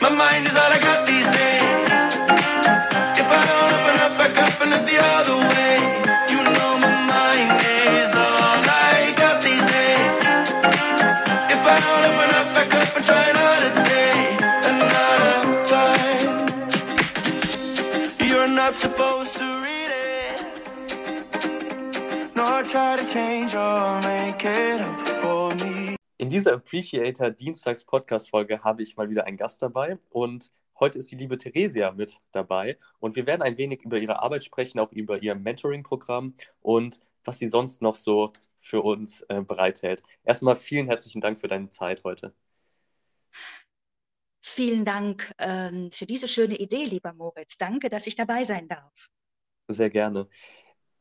My mind is all I got these days. If I don't open up, back up and look the other way. You know my mind is all I got these days. If I don't open up, back up and try another day, another time. You're not supposed to read it. Nor try to change or make it up dieser Appreciator Dienstags Podcast Folge habe ich mal wieder einen Gast dabei und heute ist die liebe Theresia mit dabei und wir werden ein wenig über ihre Arbeit sprechen, auch über ihr Mentoring-Programm und was sie sonst noch so für uns äh, bereithält. Erstmal vielen herzlichen Dank für deine Zeit heute. Vielen Dank ähm, für diese schöne Idee, lieber Moritz. Danke, dass ich dabei sein darf. Sehr gerne.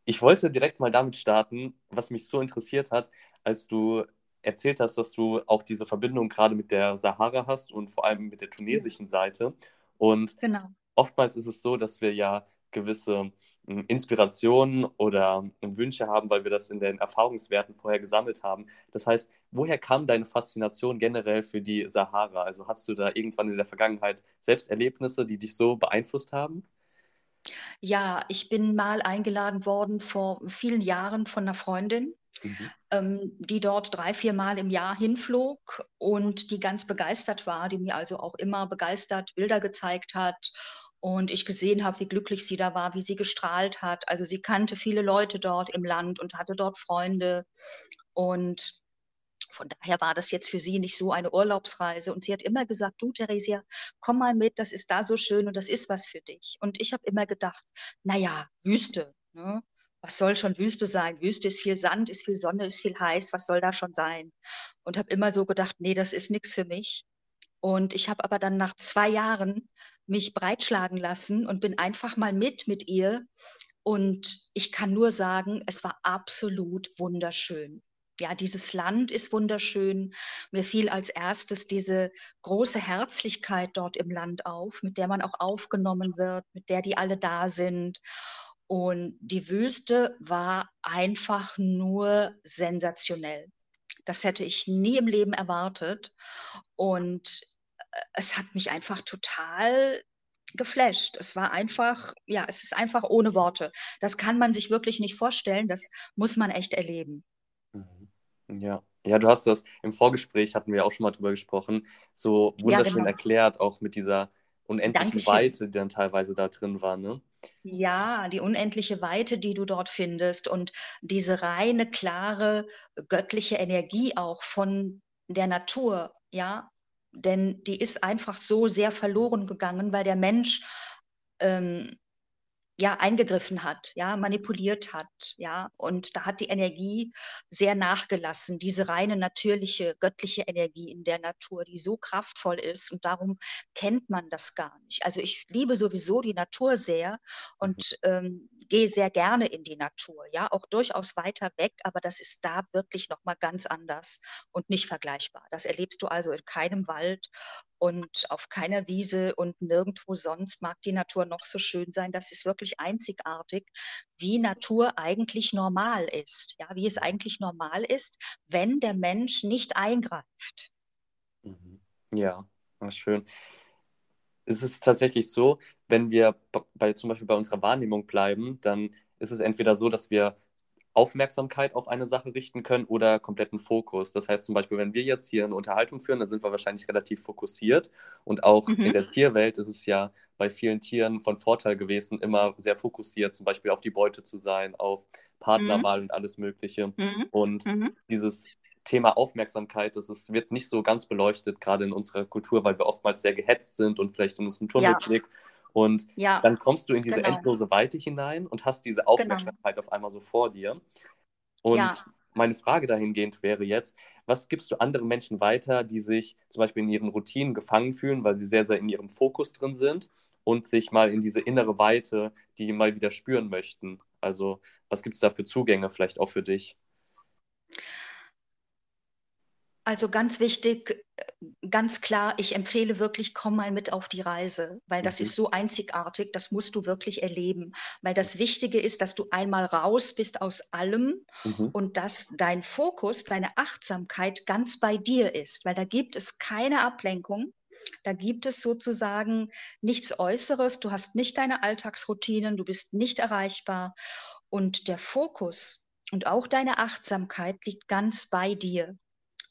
Ich wollte direkt mal damit starten, was mich so interessiert hat, als du erzählt hast, dass du auch diese Verbindung gerade mit der Sahara hast und vor allem mit der tunesischen Seite. Und Genau. oftmals ist es so, dass wir ja gewisse mm, Inspirationen oder mm, Wünsche haben, weil wir das in den Erfahrungswerten vorher gesammelt haben. Das heißt, woher kam deine Faszination generell für die Sahara? Also hast du da irgendwann in der Vergangenheit selbst Erlebnisse, die dich so beeinflusst haben? Ja, ich bin mal eingeladen worden vor vielen Jahren von einer Freundin, Mhm. ähm, die dort drei, vier Mal im Jahr hinflog und die ganz begeistert war, die mir also auch immer begeistert Bilder gezeigt hat und ich gesehen habe, wie glücklich sie da war, wie sie gestrahlt hat. Also sie kannte viele Leute dort im Land und hatte dort Freunde und von daher war das jetzt für sie nicht so eine Urlaubsreise. Und sie hat immer gesagt, du Theresia, komm mal mit, das ist da so schön und das ist was für dich. Und ich habe immer gedacht, naja, Wüste, ne? Was soll schon Wüste sein? Wüste ist viel Sand, ist viel Sonne, ist viel heiß, was soll da schon sein? Und habe immer so gedacht, nee, das ist nichts für mich. Und ich habe aber dann nach zwei Jahren mich breitschlagen lassen und bin einfach mal mit mit ihr. Und ich kann nur sagen, es war absolut wunderschön. Ja, dieses Land ist wunderschön. Mir fiel als erstes diese große Herzlichkeit dort im Land auf, mit der man auch aufgenommen wird, mit der die alle da sind. Und die Wüste war einfach nur sensationell. Das hätte ich nie im Leben erwartet. Und äh, es hat mich einfach total geflasht. Es war einfach, ja, es ist einfach ohne Worte. Das kann man sich wirklich nicht vorstellen. Das muss man echt erleben. Mhm. Ja. Ja, du hast das im Vorgespräch, hatten wir auch schon mal drüber gesprochen, so Ja, wunderschön genau. erklärt, auch mit dieser unendlichen Dankeschön. Weite, die dann teilweise da drin war, ne? Ja, die unendliche Weite, die du dort findest und diese reine, klare, göttliche Energie auch von der Natur, ja, denn die ist einfach so sehr verloren gegangen, weil der Mensch ähm, ja eingegriffen hat, ja, manipuliert hat, ja, und da hat die Energie sehr nachgelassen, diese reine natürliche göttliche Energie in der Natur, die so kraftvoll ist und darum kennt man das gar nicht. Also ich liebe sowieso die Natur sehr Mhm. und ähm, gehe sehr gerne in die Natur, ja, auch durchaus weiter weg, aber das ist da wirklich noch mal ganz anders und nicht vergleichbar. Das erlebst du also in keinem Wald und auf keiner Wiese und nirgendwo sonst mag die Natur noch so schön sein. Das ist wirklich einzigartig, wie Natur eigentlich normal ist. Ja, wie es eigentlich normal ist, wenn der Mensch nicht eingreift. Mhm. Ja, schön. Es ist tatsächlich so, wenn wir bei, zum Beispiel bei unserer Wahrnehmung bleiben, dann ist es entweder so, dass wir Aufmerksamkeit auf eine Sache richten können oder kompletten Fokus. Das heißt zum Beispiel, wenn wir jetzt hier eine Unterhaltung führen, dann sind wir wahrscheinlich relativ fokussiert. Und auch in Mhm. der Tierwelt ist es ja bei vielen Tieren von Vorteil gewesen, immer sehr fokussiert, zum Beispiel auf die Beute zu sein, auf Partnerwahl und alles Mögliche. Mhm. Und Mhm. dieses Thema Aufmerksamkeit, das ist, wird nicht so ganz beleuchtet, gerade in unserer Kultur, weil wir oftmals sehr gehetzt sind und vielleicht in unserem Ja, Tunnelblick. Und ja, dann kommst du in diese genau, endlose Weite hinein und hast diese genau. Aufmerksamkeit auf einmal so vor dir. Und Ja, meine Frage dahingehend wäre jetzt, was gibst du anderen Menschen weiter, die sich zum Beispiel in ihren Routinen gefangen fühlen, weil sie sehr, sehr in ihrem Fokus drin sind und sich mal in diese innere Weite, die mal wieder spüren möchten? Also, was gibt es da für Zugänge vielleicht auch für dich? Also ganz wichtig, ganz klar, ich empfehle wirklich, komm mal mit auf die Reise, weil das Mhm. ist so einzigartig, das musst du wirklich erleben. Weil das Wichtige ist, dass du einmal raus bist aus allem Mhm. und dass dein Fokus, deine Achtsamkeit ganz bei dir ist, weil da gibt es keine Ablenkung. Da gibt es sozusagen nichts Äußeres. Du hast nicht deine Alltagsroutinen, du bist nicht erreichbar. Und der Fokus und auch deine Achtsamkeit liegt ganz bei dir.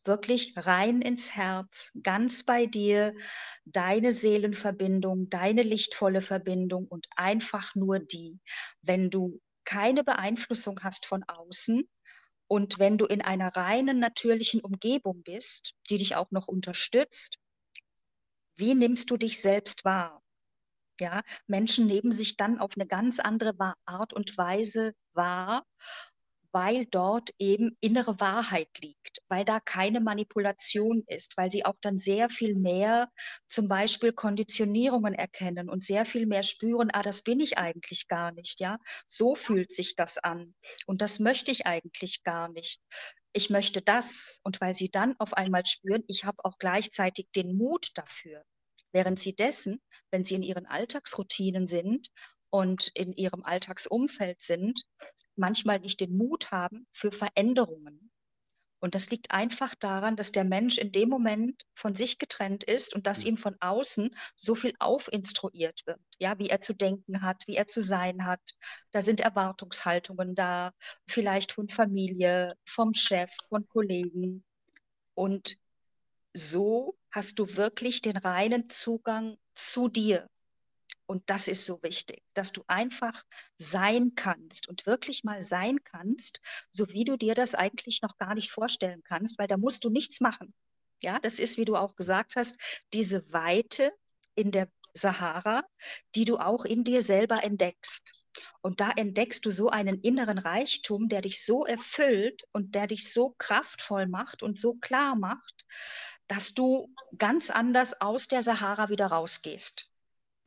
Wirklich rein ins Herz, ganz bei dir, deine Seelenverbindung, deine lichtvolle Verbindung und einfach nur die. Wenn du keine Beeinflussung hast von außen, und wenn du in einer reinen, natürlichen Umgebung bist, die dich auch noch unterstützt, wie nimmst du dich selbst wahr? Ja, Menschen nehmen sich dann auf eine ganz andere Art und Weise wahr weil dort eben innere Wahrheit liegt, weil da keine Manipulation ist, weil sie auch dann sehr viel mehr zum Beispiel Konditionierungen erkennen und sehr viel mehr spüren, ah, das bin ich eigentlich gar nicht, ja, so fühlt sich das an und das möchte ich eigentlich gar nicht. Ich möchte das und weil sie dann auf einmal spüren, ich habe auch gleichzeitig den Mut dafür. Während sie dessen, wenn sie in ihren Alltagsroutinen sind und in ihrem Alltagsumfeld sind, manchmal nicht den Mut haben für Veränderungen. Und das liegt einfach daran, dass der Mensch in dem Moment von sich getrennt ist und dass ihm von außen so viel aufinstruiert wird, ja, wie er zu denken hat, wie er zu sein hat. Da sind Erwartungshaltungen da, vielleicht von Familie, vom Chef, von Kollegen. Und so hast du wirklich den reinen Zugang zu dir. Und das ist so wichtig, dass du einfach sein kannst und wirklich mal sein kannst, so wie du dir das eigentlich noch gar nicht vorstellen kannst, weil da musst du nichts machen. Ja, das ist, wie du auch gesagt hast, diese Weite in der Sahara, die du auch in dir selber entdeckst. Und da entdeckst du so einen inneren Reichtum, der dich so erfüllt und der dich so kraftvoll macht und so klar macht, dass du ganz anders aus der Sahara wieder rausgehst.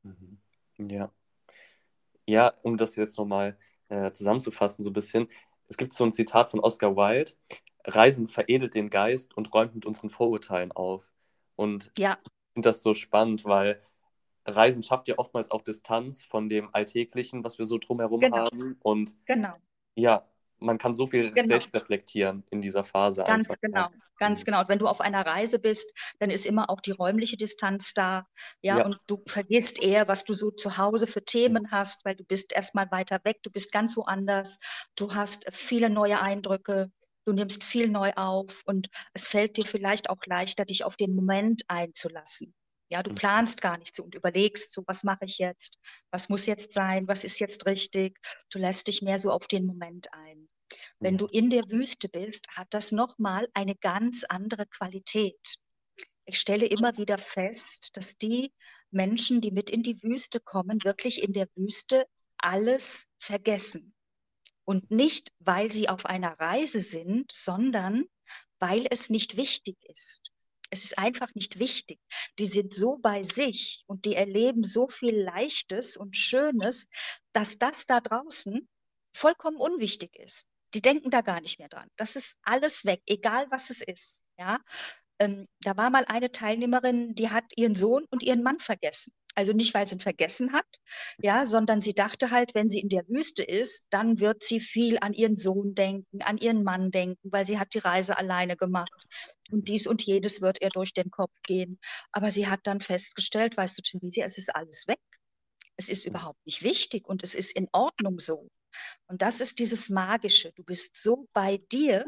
Mhm. Ja. Ja, um das jetzt nochmal äh, zusammenzufassen, so ein bisschen. Es gibt so ein Zitat von Oscar Wilde: Reisen veredelt den Geist und räumt mit unseren Vorurteilen auf. Und ja. ich finde das so spannend, weil Reisen schafft ja oftmals auch Distanz von dem Alltäglichen, was wir so drumherum Genau. haben. Und Genau. ja, man kann so viel Genau. selbst reflektieren in dieser Phase Ganz einfach. genau, ganz Mhm. genau. Und wenn du auf einer Reise bist, dann ist immer auch die räumliche Distanz da. Ja, Ja. und du vergisst eher, was du so zu Hause für Themen hast, weil du bist erstmal weiter weg, du bist ganz woanders, du hast viele neue Eindrücke, du nimmst viel neu auf und es fällt dir vielleicht auch leichter, dich auf den Moment einzulassen. Ja, du Mhm. planst gar nicht so und überlegst so, was mache ich jetzt? Was muss jetzt sein? Was ist jetzt richtig? Du lässt dich mehr so auf den Moment ein. Wenn du in der Wüste bist, hat das nochmal eine ganz andere Qualität. Ich stelle immer wieder fest, dass die Menschen, die mit in die Wüste kommen, wirklich in der Wüste alles vergessen. Und nicht, weil sie auf einer Reise sind, sondern weil es nicht wichtig ist. Es ist einfach nicht wichtig. Die sind so bei sich und die erleben so viel Leichtes und Schönes, dass das da draußen vollkommen unwichtig ist. Die denken da gar nicht mehr dran. Das ist alles weg, egal was es ist. Ja, ähm, da war mal eine Teilnehmerin, die hat ihren Sohn und ihren Mann vergessen. Also nicht, weil sie ihn vergessen hat, ja, sondern sie dachte halt, wenn sie in der Wüste ist, dann wird sie viel an ihren Sohn denken, an ihren Mann denken, weil sie hat die Reise alleine gemacht. Und dies und jedes wird ihr durch den Kopf gehen. Aber sie hat dann festgestellt, weißt du, Theresia, es ist alles weg. Es ist überhaupt nicht wichtig und es ist in Ordnung so. Und das ist dieses Magische. Du bist so bei dir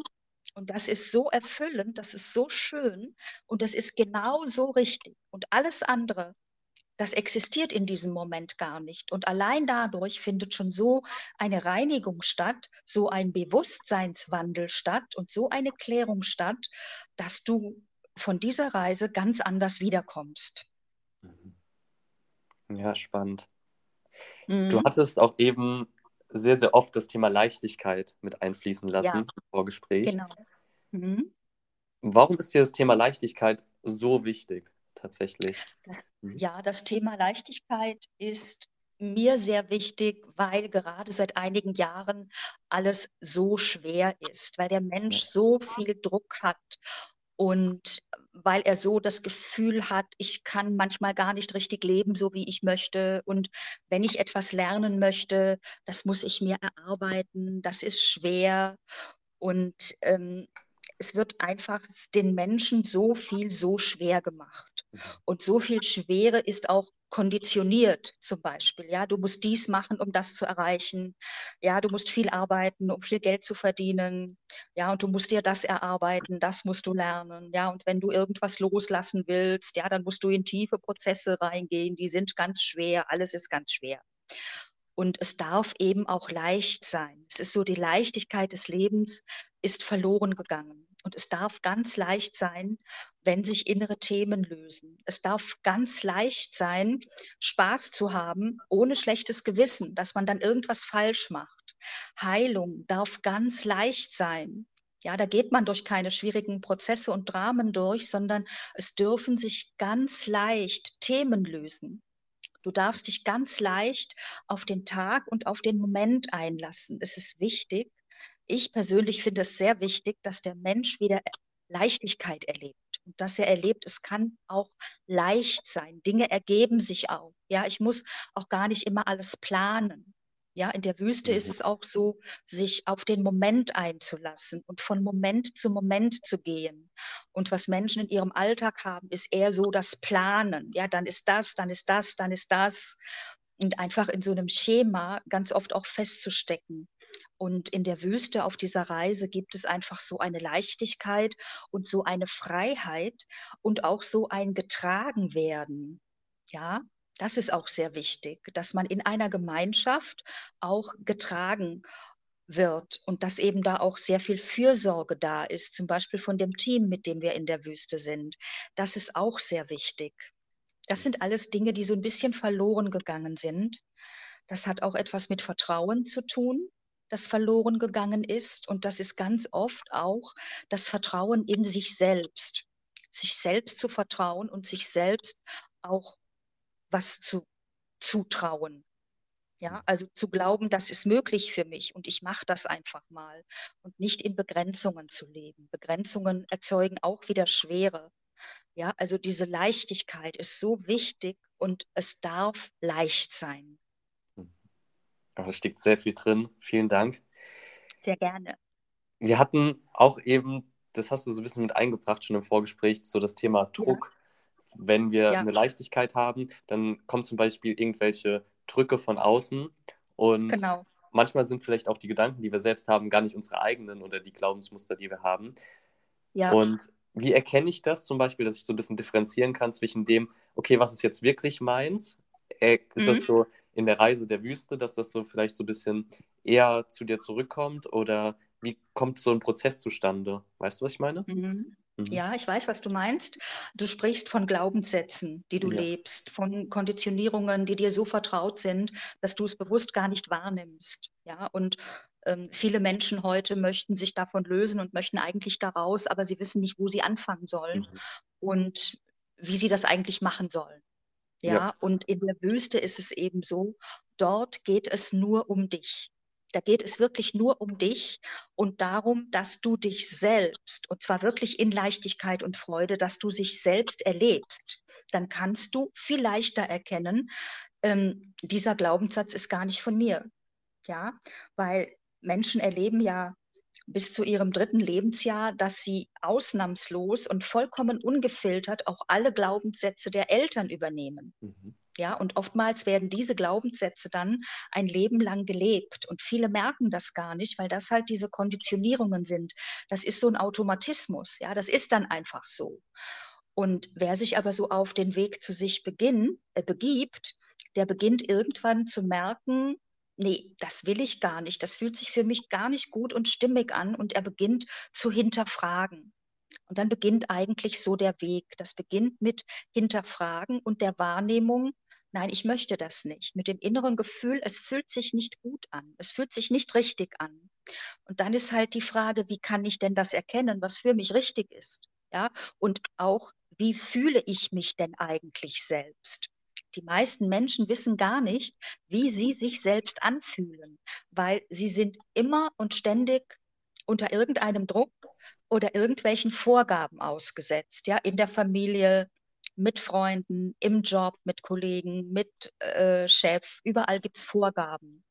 und das ist so erfüllend, das ist so schön und das ist genau so richtig. Und alles andere, das existiert in diesem Moment gar nicht. Und allein dadurch findet schon so eine Reinigung statt, so ein Bewusstseinswandel statt und so eine Klärung statt, dass du von dieser Reise ganz anders wiederkommst. Mhm. Ja, spannend. Mhm. Du hattest auch eben sehr, sehr oft das Thema Leichtigkeit mit einfließen lassen Ja. im Vorgespräch. Genau. Mhm. Warum ist dir das Thema Leichtigkeit so wichtig, tatsächlich? Das, Mhm. ja, das Thema Leichtigkeit ist mir sehr wichtig, weil gerade seit einigen Jahren alles so schwer ist, weil der Mensch so viel Druck hat und weil er so das Gefühl hat, ich kann manchmal gar nicht richtig leben, so wie ich möchte. Und wenn ich etwas lernen möchte, das muss ich mir erarbeiten, das ist schwer. Und ähm, es wird einfach den Menschen so viel, so schwer gemacht. Und so viel Schwere ist auch konditioniert, zum Beispiel. Ja, du musst dies machen, um das zu erreichen. Ja, du musst viel arbeiten, um viel Geld zu verdienen. Ja, und du musst dir das erarbeiten, das musst du lernen. Ja, und wenn du irgendwas loslassen willst, ja, dann musst du in tiefe Prozesse reingehen. Die sind ganz schwer. Alles ist ganz schwer. Und es darf eben auch leicht sein. Es ist so, die Leichtigkeit des Lebens ist verloren gegangen. Und es darf ganz leicht sein, wenn sich innere Themen lösen. Es darf ganz leicht sein, Spaß zu haben, ohne schlechtes Gewissen, dass man dann irgendwas falsch macht. Heilung darf ganz leicht sein. Ja, da geht man durch keine schwierigen Prozesse und Dramen durch, sondern es dürfen sich ganz leicht Themen lösen. Du darfst dich ganz leicht auf den Tag und auf den Moment einlassen. Es ist wichtig. Ich persönlich finde es sehr wichtig, dass der Mensch wieder Leichtigkeit erlebt und dass er erlebt, es kann auch leicht sein. Dinge ergeben sich auch. Ja, ich muss auch gar nicht immer alles planen. Ja, in der Wüste mhm. ist es auch so, sich auf den Moment einzulassen und von Moment zu Moment zu gehen. Und was Menschen in ihrem Alltag haben, ist eher so das Planen. Ja, dann ist das, dann ist das, dann ist das. Und einfach in so einem Schema ganz oft auch festzustecken. Und in der Wüste auf dieser Reise gibt es einfach so eine Leichtigkeit und so eine Freiheit und auch so ein Getragenwerden. Ja, das ist auch sehr wichtig, dass man in einer Gemeinschaft auch getragen wird und dass eben da auch sehr viel Fürsorge da ist, zum Beispiel von dem Team, mit dem wir in der Wüste sind. Das ist auch sehr wichtig. Das sind alles Dinge, die so ein bisschen verloren gegangen sind. Das hat auch etwas mit Vertrauen zu tun, das verloren gegangen ist. Und das ist ganz oft auch das Vertrauen in sich selbst. Sich selbst zu vertrauen und sich selbst auch was zu zutrauen. Ja, mhm. also zu glauben, das ist möglich für mich und ich mache das einfach mal und nicht in Begrenzungen zu leben. Begrenzungen erzeugen auch wieder Schwere. Ja, also diese Leichtigkeit ist so wichtig und es darf leicht sein. Da steckt sehr viel drin. Vielen Dank. Sehr gerne. Wir hatten auch eben, das hast du so ein bisschen mit eingebracht schon im Vorgespräch, so das Thema Druck. Ja wenn wir ja. eine Leichtigkeit haben, dann kommen zum Beispiel irgendwelche Drücke von außen und genau. manchmal sind vielleicht auch die Gedanken, die wir selbst haben, gar nicht unsere eigenen oder die Glaubensmuster, die wir haben. Ja. Und wie erkenne ich das zum Beispiel, dass ich so ein bisschen differenzieren kann zwischen dem, okay, was ist jetzt wirklich meins? Äh, ist mhm. das so in der Reise der Wüste, dass das so vielleicht so ein bisschen eher zu dir zurückkommt oder wie kommt so ein Prozess zustande? Weißt du, was ich meine? Mhm. Mhm. Ja, ich weiß, was du meinst. Du sprichst von Glaubenssätzen, die du ja. lebst, von Konditionierungen, die dir so vertraut sind, dass du es bewusst gar nicht wahrnimmst. Ja, und ähm, viele Menschen heute möchten sich davon lösen und möchten eigentlich daraus, aber sie wissen nicht, wo sie anfangen sollen mhm. und wie sie das eigentlich machen sollen. Ja? ja, und in der Wüste ist es eben so, dort geht es nur um dich. Da geht es wirklich nur um dich und darum, dass du dich selbst, und zwar wirklich in Leichtigkeit und Freude, dass du dich selbst erlebst. Dann kannst du viel leichter erkennen, ähm, dieser Glaubenssatz ist gar nicht von mir. Ja, weil Menschen erleben ja bis zu ihrem dritten Lebensjahr, dass sie ausnahmslos und vollkommen ungefiltert auch alle Glaubenssätze der Eltern übernehmen. Mhm. Ja, und oftmals werden diese Glaubenssätze dann ein Leben lang gelebt. Und viele merken das gar nicht, weil das halt diese Konditionierungen sind. Das ist so ein Automatismus. Ja, das ist dann einfach so. Und wer sich aber so auf den Weg zu sich beginn, äh, begibt, der beginnt irgendwann zu merken, nee, das will ich gar nicht. Das fühlt sich für mich gar nicht gut und stimmig an. Und er beginnt zu hinterfragen. Und dann beginnt eigentlich so der Weg. Das beginnt mit Hinterfragen und der Wahrnehmung, nein, ich möchte das nicht. Mit dem inneren Gefühl, es fühlt sich nicht gut an, es fühlt sich nicht richtig an. Und dann ist halt die Frage, wie kann ich denn das erkennen, was für mich richtig ist? Ja, und auch, wie fühle ich mich denn eigentlich selbst? Die meisten Menschen wissen gar nicht, wie sie sich selbst anfühlen, weil sie sind immer und ständig unter irgendeinem Druck oder irgendwelchen Vorgaben ausgesetzt, ja, in der Familie, mit Freunden, im Job, mit Kollegen, mit äh, Chef. Überall gibt es Vorgaben.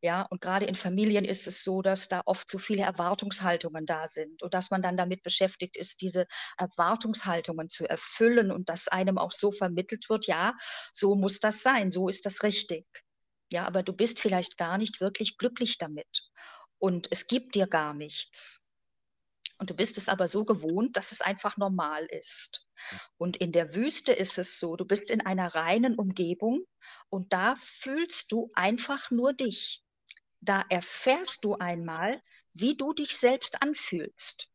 Ja, und gerade in Familien ist es so, dass da oft so viele Erwartungshaltungen da sind und dass man dann damit beschäftigt ist, diese Erwartungshaltungen zu erfüllen und dass einem auch so vermittelt wird, ja, so muss das sein, so ist das richtig. Ja, aber du bist vielleicht gar nicht wirklich glücklich damit und es gibt dir gar nichts. Und du bist es aber so gewohnt, dass es einfach normal ist. Und in der Wüste ist es so, du bist in einer reinen Umgebung und da fühlst du einfach nur dich. Da erfährst du einmal, wie du dich selbst anfühlst.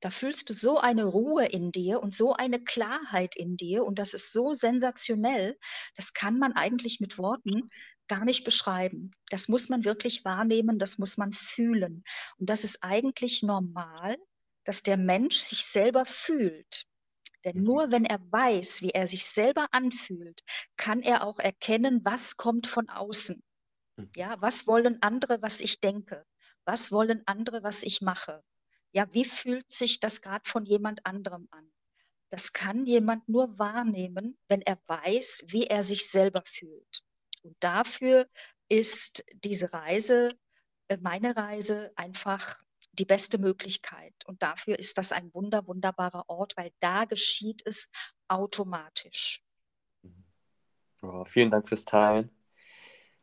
Da fühlst du so eine Ruhe in dir und so eine Klarheit in dir und das ist so sensationell, das kann man eigentlich mit Worten gar nicht beschreiben. Das muss man wirklich wahrnehmen, das muss man fühlen. Und das ist eigentlich normal, dass der Mensch sich selber fühlt. Denn Mhm. nur wenn er weiß, wie er sich selber anfühlt, kann er auch erkennen, was kommt von außen. Mhm. Ja, was wollen andere, was ich denke? Was wollen andere, was ich mache? Ja, wie fühlt sich das gerade von jemand anderem an? Das kann jemand nur wahrnehmen, wenn er weiß, wie er sich selber fühlt. Und dafür ist diese Reise, äh, meine Reise, einfach die beste Möglichkeit. Und dafür ist das ein wunder, wunderbarer Ort, weil da geschieht es automatisch. Oh, vielen Dank fürs Teilen.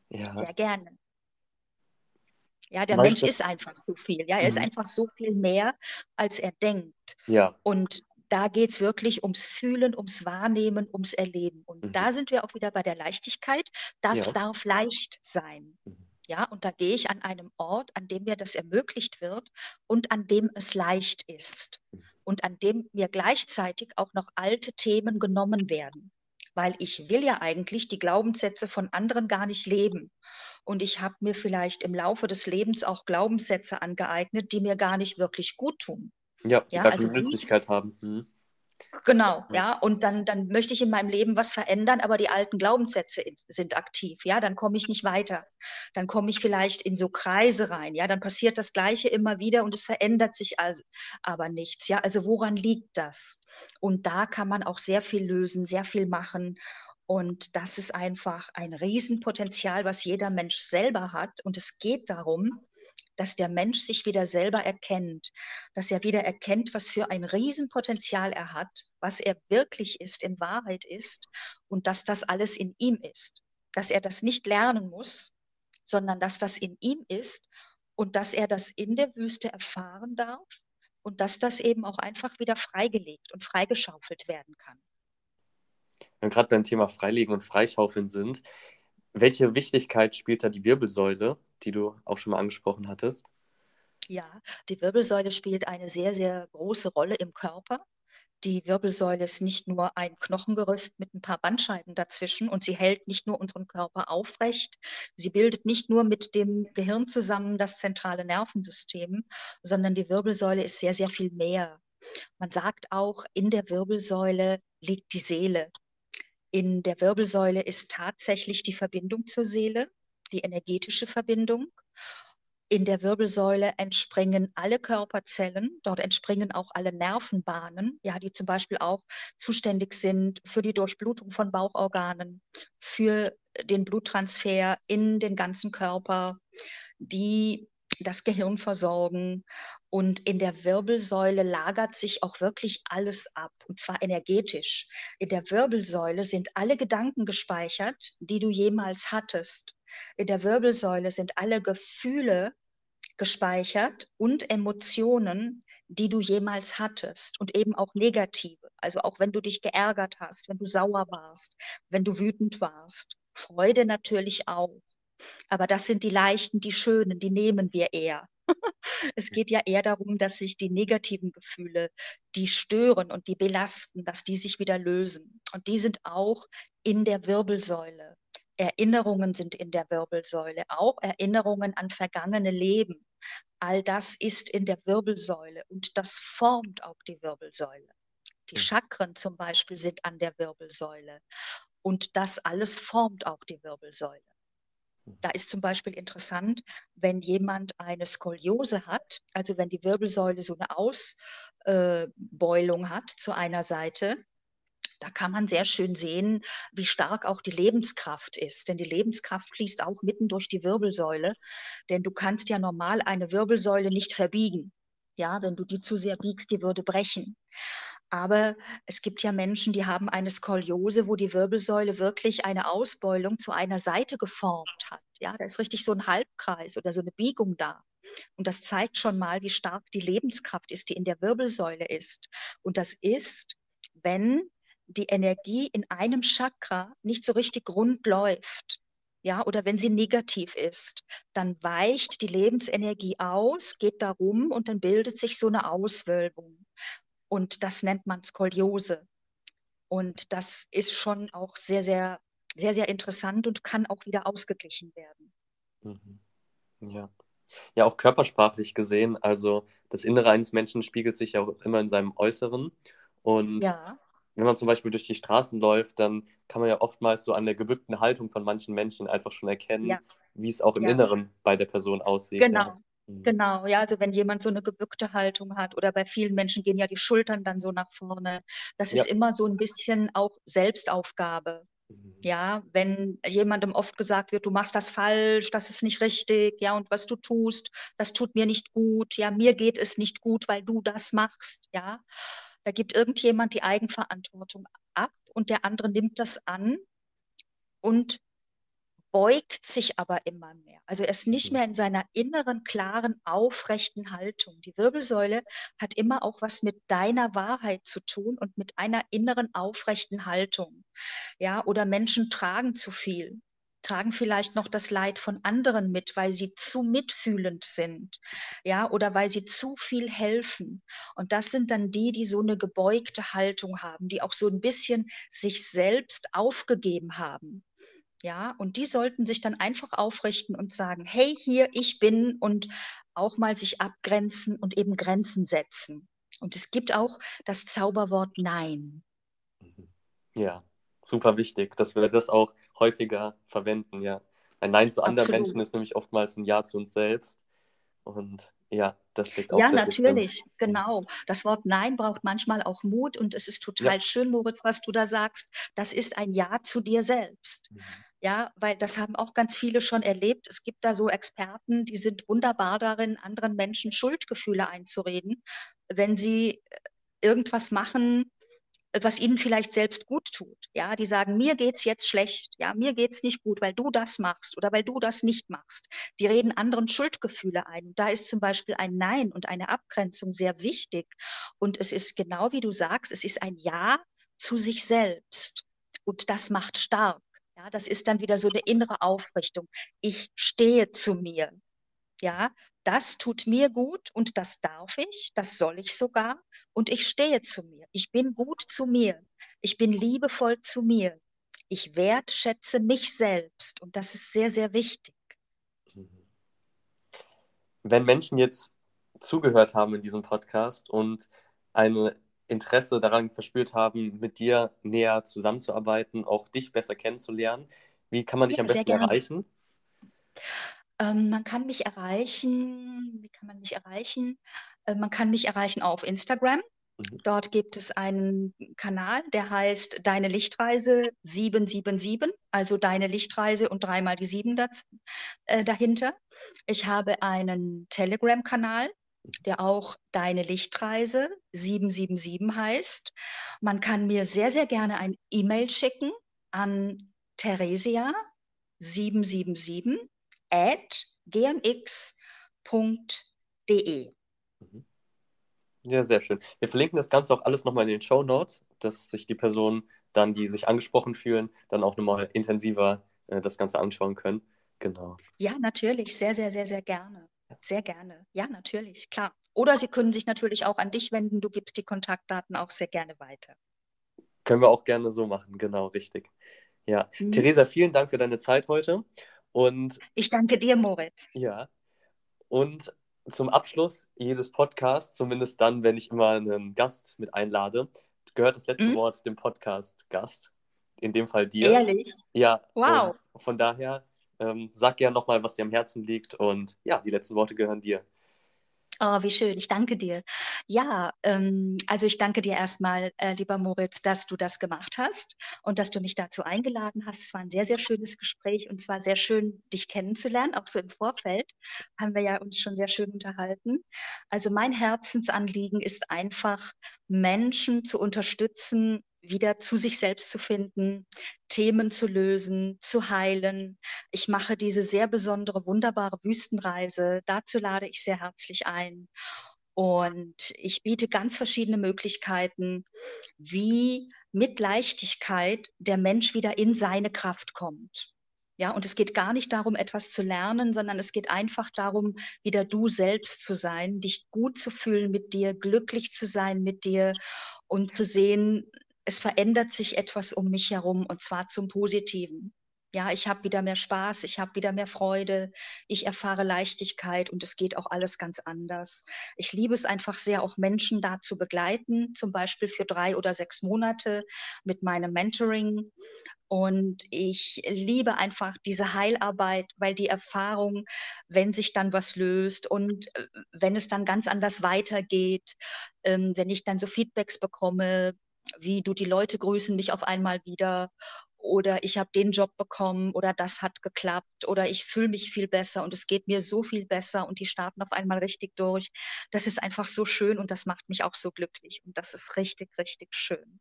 Ja, Sehr gerne. Ja, der Mensch ist einfach so viel. Ja, er ist Mhm. einfach so viel mehr, als er denkt. ja, Und da geht es wirklich ums Fühlen, ums Wahrnehmen, ums Erleben. Und Mhm. da sind wir auch wieder bei der Leichtigkeit. Das Ja. darf leicht sein. Mhm. Ja, und da gehe ich an einem Ort, an dem mir das ermöglicht wird und an dem es leicht ist. Mhm. Und an dem mir gleichzeitig auch noch alte Themen genommen werden. Weil ich will ja eigentlich die Glaubenssätze von anderen gar nicht leben. Und ich habe mir vielleicht im Laufe des Lebens auch Glaubenssätze angeeignet, die mir gar nicht wirklich gut tun. ja, die Ja, gar also Nützlichkeit haben. Mhm. Genau, Ja. ja. Und dann, dann möchte ich in meinem Leben was verändern, aber die alten Glaubenssätze in- sind aktiv. Ja, dann komme ich nicht weiter. Dann komme ich vielleicht in so Kreise rein. Ja, dann passiert das Gleiche immer wieder und es verändert sich also aber nichts. Ja, also woran liegt das? Und da kann man auch sehr viel lösen, sehr viel machen. Und das ist einfach ein Riesenpotenzial, was jeder Mensch selber hat. Und es geht darum, dass der Mensch sich wieder selber erkennt, dass er wieder erkennt, was für ein Riesenpotenzial er hat, was er wirklich ist, in Wahrheit ist und dass das alles in ihm ist, dass er das nicht lernen muss, sondern dass das in ihm ist und dass er das in der Wüste erfahren darf und dass das eben auch einfach wieder freigelegt und freigeschaufelt werden kann. Wenn gerade beim Thema Freilegen und Freischaufeln sind, welche Wichtigkeit spielt da die Wirbelsäule, die du auch schon mal angesprochen hattest? Ja, die Wirbelsäule spielt eine sehr, sehr große Rolle im Körper. Die Wirbelsäule ist nicht nur ein Knochengerüst mit ein paar Bandscheiben dazwischen und sie hält nicht nur unseren Körper aufrecht, sie bildet nicht nur mit dem Gehirn zusammen das zentrale Nervensystem, sondern die Wirbelsäule ist sehr, sehr viel mehr. Man sagt auch, in der Wirbelsäule liegt die Seele. In der Wirbelsäule ist tatsächlich die Verbindung zur Seele, die energetische Verbindung. In der Wirbelsäule entspringen alle Körperzellen, dort entspringen auch alle Nervenbahnen, ja, die zum Beispiel auch zuständig sind für die Durchblutung von Bauchorganen, für den Bluttransfer in den ganzen Körper, die das Gehirn versorgen. Und in der Wirbelsäule lagert sich auch wirklich alles ab, und zwar energetisch. In der Wirbelsäule sind alle Gedanken gespeichert, die du jemals hattest. In der Wirbelsäule sind alle Gefühle gespeichert und Emotionen, die du jemals hattest und eben auch negative. Also auch wenn du dich geärgert hast, wenn du sauer warst, wenn du wütend warst. Freude natürlich auch. Aber das sind die leichten, die schönen, die nehmen wir eher. es geht ja eher darum, dass sich die negativen Gefühle, die stören und die belasten, dass die sich wieder lösen. Und die sind auch in der Wirbelsäule. Erinnerungen sind in der Wirbelsäule, auch Erinnerungen an vergangene Leben. All das ist in der Wirbelsäule und das formt auch die Wirbelsäule. Die Chakren zum Beispiel sind an der Wirbelsäule und das alles formt auch die Wirbelsäule. Da ist zum Beispiel interessant, wenn jemand eine Skoliose hat, also wenn die Wirbelsäule so eine Ausbeulung hat zu einer Seite, da kann man sehr schön sehen, wie stark auch die Lebenskraft ist. Denn die Lebenskraft fließt auch mitten durch die Wirbelsäule. Denn du kannst ja normal eine Wirbelsäule nicht verbiegen. Ja, wenn du die zu sehr biegst, die würde brechen. Aber es gibt ja Menschen, die haben eine Skoliose, wo die Wirbelsäule wirklich eine Ausbeulung zu einer Seite geformt hat. Ja, da ist richtig so ein Halbkreis oder so eine Biegung da. Und das zeigt schon mal, wie stark die Lebenskraft ist, die in der Wirbelsäule ist. Und das ist, wenn die Energie in einem Chakra nicht so richtig rund läuft. Ja, oder wenn sie negativ ist, dann weicht die Lebensenergie aus, geht darum und dann bildet sich so eine Auswölbung. Und das nennt man Skoliose. Und das ist schon auch sehr, sehr, sehr, sehr interessant und kann auch wieder ausgeglichen werden. Mhm. Ja. Ja, auch körpersprachlich gesehen, also das Innere eines Menschen spiegelt sich ja auch immer in seinem Äußeren. Und Ja, wenn man zum Beispiel durch die Straßen läuft, dann kann man ja oftmals so an der gebückten Haltung von manchen Menschen einfach schon erkennen, ja, wie es auch im ja, Inneren bei der Person aussieht. Genau. Mhm. Genau, ja, also wenn jemand so eine gebückte Haltung hat oder bei vielen Menschen gehen ja die Schultern dann so nach vorne. Das Ja. ist immer so ein bisschen auch Selbstaufgabe. Mhm. Ja, wenn jemandem oft gesagt wird, du machst das falsch, das ist nicht richtig, ja, und was du tust, das tut mir nicht gut, ja, mir geht es nicht gut, weil du das machst, ja. Da gibt irgendjemand die Eigenverantwortung ab und der andere nimmt das an und beugt sich aber immer mehr. Also er ist nicht Mhm. mehr in seiner inneren, klaren, aufrechten Haltung. Die Wirbelsäule hat immer auch was mit deiner Wahrheit zu tun und mit einer inneren, aufrechten Haltung. Ja, oder Menschen tragen zu viel, tragen vielleicht noch das Leid von anderen mit, weil sie zu mitfühlend sind. Ja, oder weil sie zu viel helfen. Und das sind dann die, die so eine gebeugte Haltung haben, die auch so ein bisschen sich selbst aufgegeben haben. Ja, und die sollten sich dann einfach aufrichten und sagen, hey, hier, ich bin und auch mal sich abgrenzen und eben Grenzen setzen. Und es gibt auch das Zauberwort Nein. Mhm. Ja, super wichtig, dass wir das auch häufiger verwenden, ja. Ein Nein zu anderen Absolut. Menschen ist nämlich oftmals ein Ja zu uns selbst. Und ja, da steckt auch Ja, natürlich, genau. Das Wort Nein braucht manchmal auch Mut und es ist Ja. total schön, Moritz, was du da sagst. Das ist ein Ja zu dir selbst. Mhm. Ja, weil das haben auch ganz viele schon erlebt. Es gibt da so Experten, die sind wunderbar darin, anderen Menschen Schuldgefühle einzureden, wenn sie äh, irgendwas machen, äh, was ihnen vielleicht selbst gut tut. Ja, die sagen, mir geht's jetzt schlecht. Ja, mir geht's nicht gut, weil du das machst oder weil du das nicht machst. Die reden anderen Schuldgefühle ein. Da ist zum Beispiel ein Nein und eine Abgrenzung sehr wichtig. Und es ist genau wie du sagst, es ist ein Ja zu sich selbst. Und das macht stark. Ja, das ist dann wieder so eine innere Aufrichtung. Ich stehe zu mir. Ja, das tut mir gut und das darf ich, das soll ich sogar und ich stehe zu mir. Ich bin gut zu mir. Ich bin liebevoll zu mir. Ich wertschätze mich selbst und das ist sehr, sehr wichtig. Mhm. Wenn Menschen jetzt zugehört haben in diesem Podcast und ein Interesse daran verspürt haben, mit dir näher zusammenzuarbeiten, auch dich besser kennenzulernen, wie kann man dich Ja, am besten erreichen? Ähm, man kann mich erreichen, wie kann man mich erreichen? Äh, man kann mich erreichen auf Instagram. Mhm. Dort gibt es einen Kanal, der heißt Deine Lichtreise 777, also Deine Lichtreise und dreimal die sieben daz- äh, dahinter. Ich habe einen Telegram-Kanal, der auch Deine Lichtreise 777 heißt. Man kann mir sehr, sehr gerne ein E-Mail schicken an Theresia 777 at gmx.de. Mhm. Ja, sehr schön. Wir verlinken das Ganze auch alles nochmal in den Show Notes, dass sich die Personen dann, die sich angesprochen fühlen, dann auch nochmal intensiver äh, das Ganze anschauen können. Genau. Ja, natürlich, sehr, sehr, sehr, sehr gerne. Sehr gerne. Ja, natürlich, klar. Oder Sie können sich natürlich auch an dich wenden. Du gibst die Kontaktdaten auch sehr gerne weiter. Können wir auch gerne so machen, genau, richtig. Ja. Mhm. Theresa, vielen Dank für deine Zeit heute. Und Ich danke dir, Moritz. ja, und zum Abschluss jedes Podcasts, zumindest dann, wenn ich immer einen Gast mit einlade, gehört das letzte Mhm. Wort dem Podcast-Gast. In dem Fall dir. Ehrlich? Ja, Wow. von daher ähm, sag gerne nochmal, was dir am Herzen liegt. Und ja, die letzten Worte gehören dir. Oh, wie schön. Ich danke dir. Ja, ähm, also ich danke dir erstmal, äh, lieber Moritz, dass du das gemacht hast und dass du mich dazu eingeladen hast. Es war ein sehr, sehr schönes Gespräch und zwar sehr schön, dich kennenzulernen. Auch so im Vorfeld haben wir ja uns schon sehr schön unterhalten. Also mein Herzensanliegen ist einfach, Menschen zu unterstützen, wieder zu sich selbst zu finden, Themen zu lösen, zu heilen. Ich mache diese sehr besondere, wunderbare Wüstenreise. Dazu lade ich sehr herzlich ein. Und ich biete ganz verschiedene Möglichkeiten, wie mit Leichtigkeit der Mensch wieder in seine Kraft kommt. Ja, und es geht gar nicht darum, etwas zu lernen, sondern es geht einfach darum, wieder du selbst zu sein, dich gut zu fühlen mit dir, glücklich zu sein mit dir und zu sehen, es verändert sich etwas um mich herum und zwar zum Positiven. Ja, ich habe wieder mehr Spaß, ich habe wieder mehr Freude, ich erfahre Leichtigkeit und es geht auch alles ganz anders. Ich liebe es einfach sehr, auch Menschen da zu begleiten, zum Beispiel für drei oder sechs Monate mit meinem Mentoring. Und ich liebe einfach diese Heilarbeit, weil die Erfahrung, wenn sich dann was löst und äh, wenn es dann ganz anders weitergeht, ähm, wenn ich dann so Feedbacks bekomme, wie du die Leute grüßen mich auf einmal wieder oder ich habe den Job bekommen oder das hat geklappt oder ich fühle mich viel besser und es geht mir so viel besser und die starten auf einmal richtig durch. Das ist einfach so schön und das macht mich auch so glücklich und das ist richtig, richtig schön.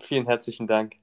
Vielen herzlichen Dank.